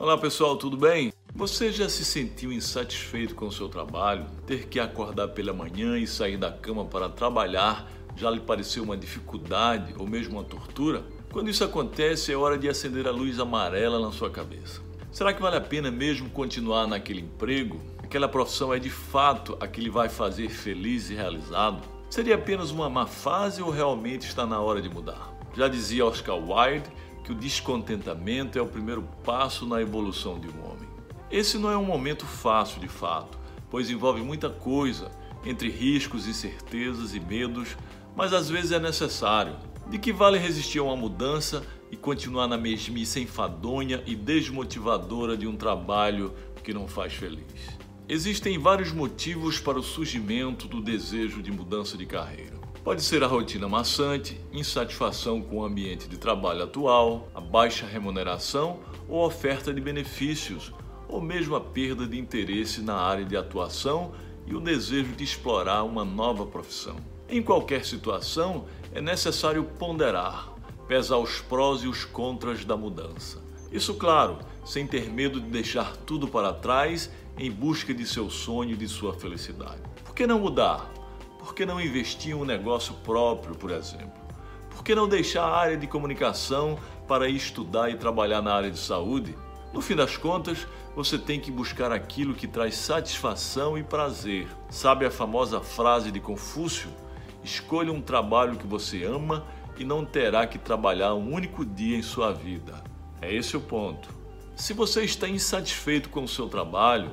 Olá pessoal, tudo bem? Você já se sentiu insatisfeito com o seu trabalho? Ter que acordar pela manhã e sair da cama para trabalhar já lhe pareceu uma dificuldade ou mesmo uma tortura? Quando isso acontece, é hora de acender a luz amarela na sua cabeça. Será que vale a pena mesmo continuar naquele emprego? Aquela profissão é de fato a que lhe vai fazer feliz e realizado? Seria apenas uma má fase ou realmente está na hora de mudar? Já dizia Oscar Wilde que o descontentamento é o primeiro passo na evolução de um homem. Esse não é um momento fácil de fato, pois envolve muita coisa, entre riscos, incertezas e medos, mas às vezes é necessário. De que vale resistir a uma mudança e continuar na mesmice enfadonha e desmotivadora de um trabalho que não faz feliz? Existem vários motivos para o surgimento do desejo de mudança de carreira. Pode ser a rotina maçante, insatisfação com o ambiente de trabalho atual, a baixa remuneração ou oferta de benefícios, ou mesmo a perda de interesse na área de atuação e o desejo de explorar uma nova profissão. Em qualquer situação, é necessário ponderar, pesar os prós e os contras da mudança. Isso, claro, sem ter medo de deixar tudo para trás em busca de seu sonho e de sua felicidade. Por que não mudar? Por que não investir em um negócio próprio, por exemplo? Por que não deixar a área de comunicação para ir estudar e trabalhar na área de saúde? No fim das contas, você tem que buscar aquilo que traz satisfação e prazer. Sabe a famosa frase de Confúcio? Escolha um trabalho que você ama e não terá que trabalhar um único dia em sua vida. É esse o ponto. Se você está insatisfeito com o seu trabalho,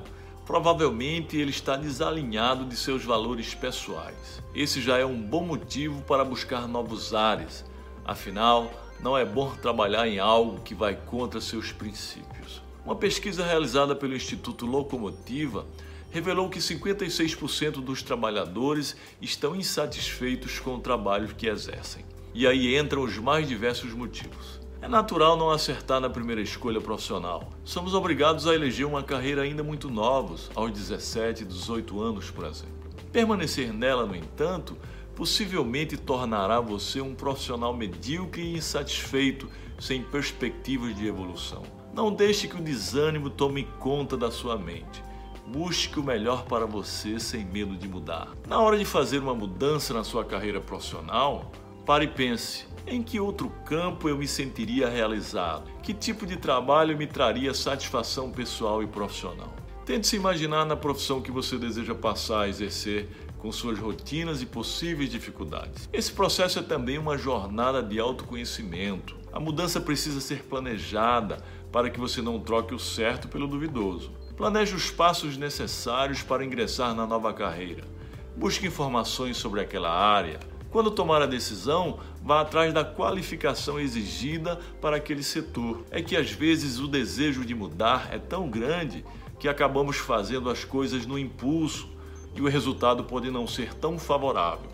provavelmente ele está desalinhado de seus valores pessoais. Esse já é um bom motivo para buscar novos ares. Afinal, não é bom trabalhar em algo que vai contra seus princípios. Uma pesquisa realizada pelo Instituto Locomotiva revelou que 56% dos trabalhadores estão insatisfeitos com o trabalho que exercem. E aí entram os mais diversos motivos. É natural não acertar na primeira escolha profissional. Somos obrigados a eleger uma carreira ainda muito novos, aos 17, 18 anos, por exemplo. Permanecer nela, no entanto, possivelmente tornará você um profissional medíocre e insatisfeito, sem perspectivas de evolução. Não deixe que o desânimo tome conta da sua mente. Busque o melhor para você sem medo de mudar. Na hora de fazer uma mudança na sua carreira profissional, pare e pense: em que outro campo eu me sentiria realizado? Que tipo de trabalho me traria satisfação pessoal e profissional? Tente se imaginar na profissão que você deseja passar a exercer com suas rotinas e possíveis dificuldades. Esse processo é também uma jornada de autoconhecimento. A mudança precisa ser planejada para que você não troque o certo pelo duvidoso. Planeje os passos necessários para ingressar na nova carreira. Busque informações sobre aquela área, quando tomar a decisão, vá atrás da qualificação exigida para aquele setor. É que às vezes o desejo de mudar é tão grande que acabamos fazendo as coisas no impulso e o resultado pode não ser tão favorável.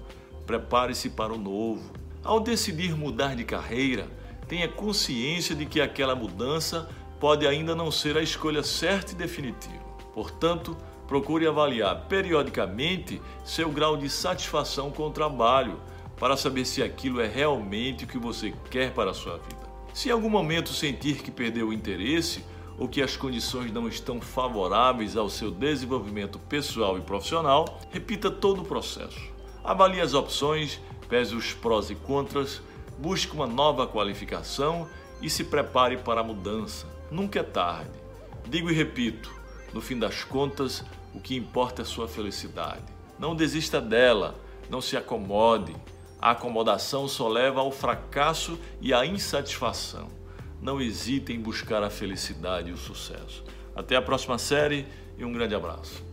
Prepare-se para o novo. Ao decidir mudar de carreira, tenha consciência de que aquela mudança pode ainda não ser a escolha certa e definitiva. Portanto, procure avaliar periodicamente seu grau de satisfação com o trabalho para saber se aquilo é realmente o que você quer para a sua vida. Se em algum momento sentir que perdeu o interesse ou que as condições não estão favoráveis ao seu desenvolvimento pessoal e profissional, repita todo o processo. Avalie as opções, pese os prós e contras, busque uma nova qualificação e se prepare para a mudança. Nunca é tarde. Digo e repito, no fim das contas, o que importa é sua felicidade. Não desista dela, não se acomode. A acomodação só leva ao fracasso e à insatisfação. Não hesite em buscar a felicidade e o sucesso. Até a próxima série e um grande abraço.